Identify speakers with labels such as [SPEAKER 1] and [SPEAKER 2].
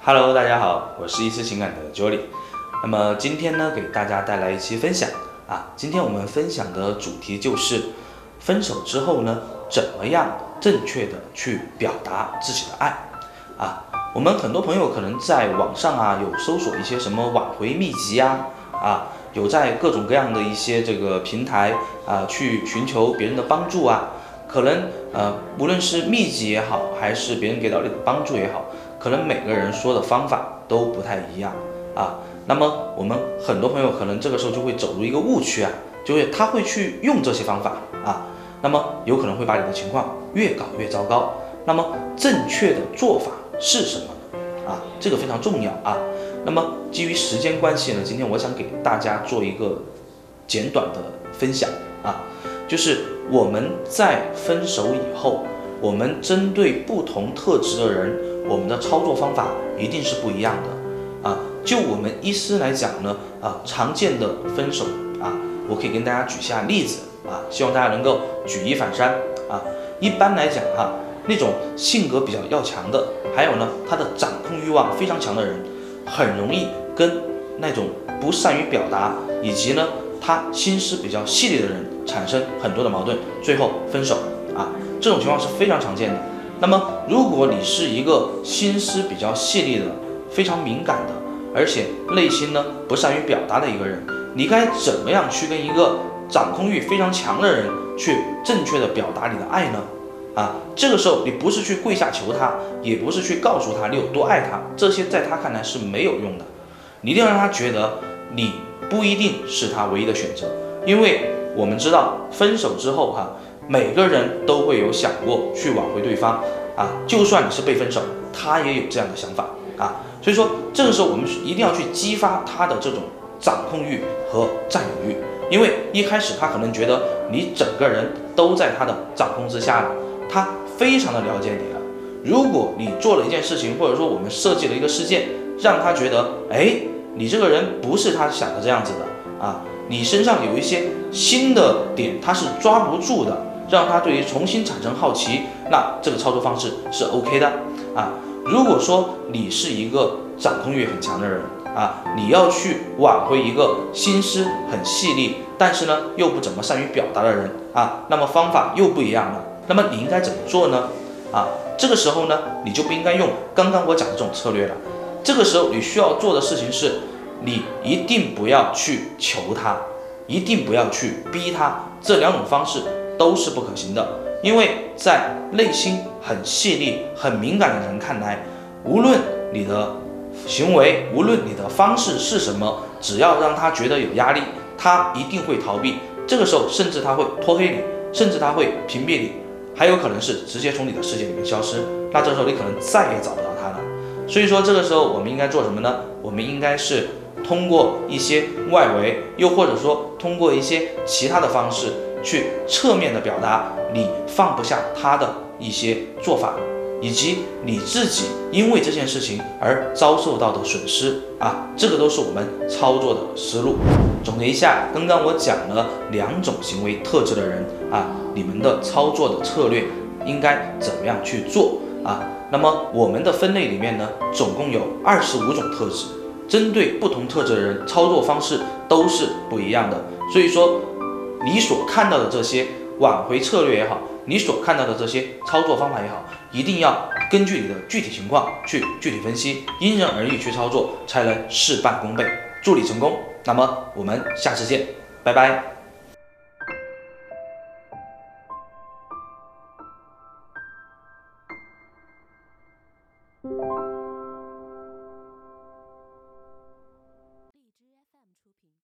[SPEAKER 1] Hello，大家好，我是一丝情感的 Jolie。那么今天呢，给大家带来一期分享啊。今天我们分享的主题就是分手之后呢，怎么样正确的去表达自己的爱啊。我们很多朋友可能在网上啊，有搜索一些什么挽回秘籍啊，啊，有在各种各样的一些这个平台啊，去寻求别人的帮助啊。可能呃，无论是秘籍也好，还是别人给到你的帮助也好。可能每个人说的方法都不太一样啊，那么我们很多朋友可能这个时候就会走入一个误区啊，就会他会去用这些方法啊，那么有可能会把你的情况越搞越糟糕。那么正确的做法是什么呢？啊，这个非常重要啊。那么基于时间关系呢，今天我想给大家做一个简短的分享啊，就是我们在分手以后，我们针对不同特质的人。我们的操作方法一定是不一样的啊！就我们医师来讲呢，啊，常见的分手啊，我可以跟大家举下例子啊，希望大家能够举一反三啊。一般来讲哈，那种性格比较要强的，还有呢，他的掌控欲望非常强的人，很容易跟那种不善于表达以及呢，他心思比较细腻的人产生很多的矛盾，最后分手啊，这种情况是非常常见的。那么，如果你是一个心思比较细腻的、非常敏感的，而且内心呢不善于表达的一个人，你该怎么样去跟一个掌控欲非常强的人去正确的表达你的爱呢？啊，这个时候你不是去跪下求他，也不是去告诉他你有多爱他，这些在他看来是没有用的。你一定要让他觉得你不一定是他唯一的选择，因为我们知道分手之后哈。每个人都会有想过去挽回对方啊，就算你是被分手，他也有这样的想法啊。所以说，这个时候我们一定要去激发他的这种掌控欲和占有欲，因为一开始他可能觉得你整个人都在他的掌控之下了，他非常的了解你了。如果你做了一件事情，或者说我们设计了一个事件，让他觉得，哎，你这个人不是他想的这样子的啊，你身上有一些新的点，他是抓不住的。让他对于重新产生好奇，那这个操作方式是 OK 的啊。如果说你是一个掌控欲很强的人啊，你要去挽回一个心思很细腻，但是呢又不怎么善于表达的人啊，那么方法又不一样了。那么你应该怎么做呢？啊，这个时候呢，你就不应该用刚刚我讲的这种策略了。这个时候你需要做的事情是，你一定不要去求他，一定不要去逼他，这两种方式。都是不可行的，因为在内心很细腻、很敏感的人看来，无论你的行为，无论你的方式是什么，只要让他觉得有压力，他一定会逃避。这个时候，甚至他会拖黑你，甚至他会屏蔽你，还有可能是直接从你的世界里面消失。那这时候你可能再也找不到他了。所以说，这个时候我们应该做什么呢？我们应该是通过一些外围，又或者说通过一些其他的方式。去侧面的表达你放不下他的一些做法，以及你自己因为这件事情而遭受到的损失啊，这个都是我们操作的思路。总结一下，刚刚我讲了两种行为特质的人啊，你们的操作的策略应该怎么样去做啊？那么我们的分类里面呢，总共有二十五种特质，针对不同特质的人，操作方式都是不一样的。所以说。你所看到的这些挽回策略也好，你所看到的这些操作方法也好，一定要根据你的具体情况去具体分析，因人而异去操作，才能事半功倍，祝你成功。那么我们下次见，拜拜。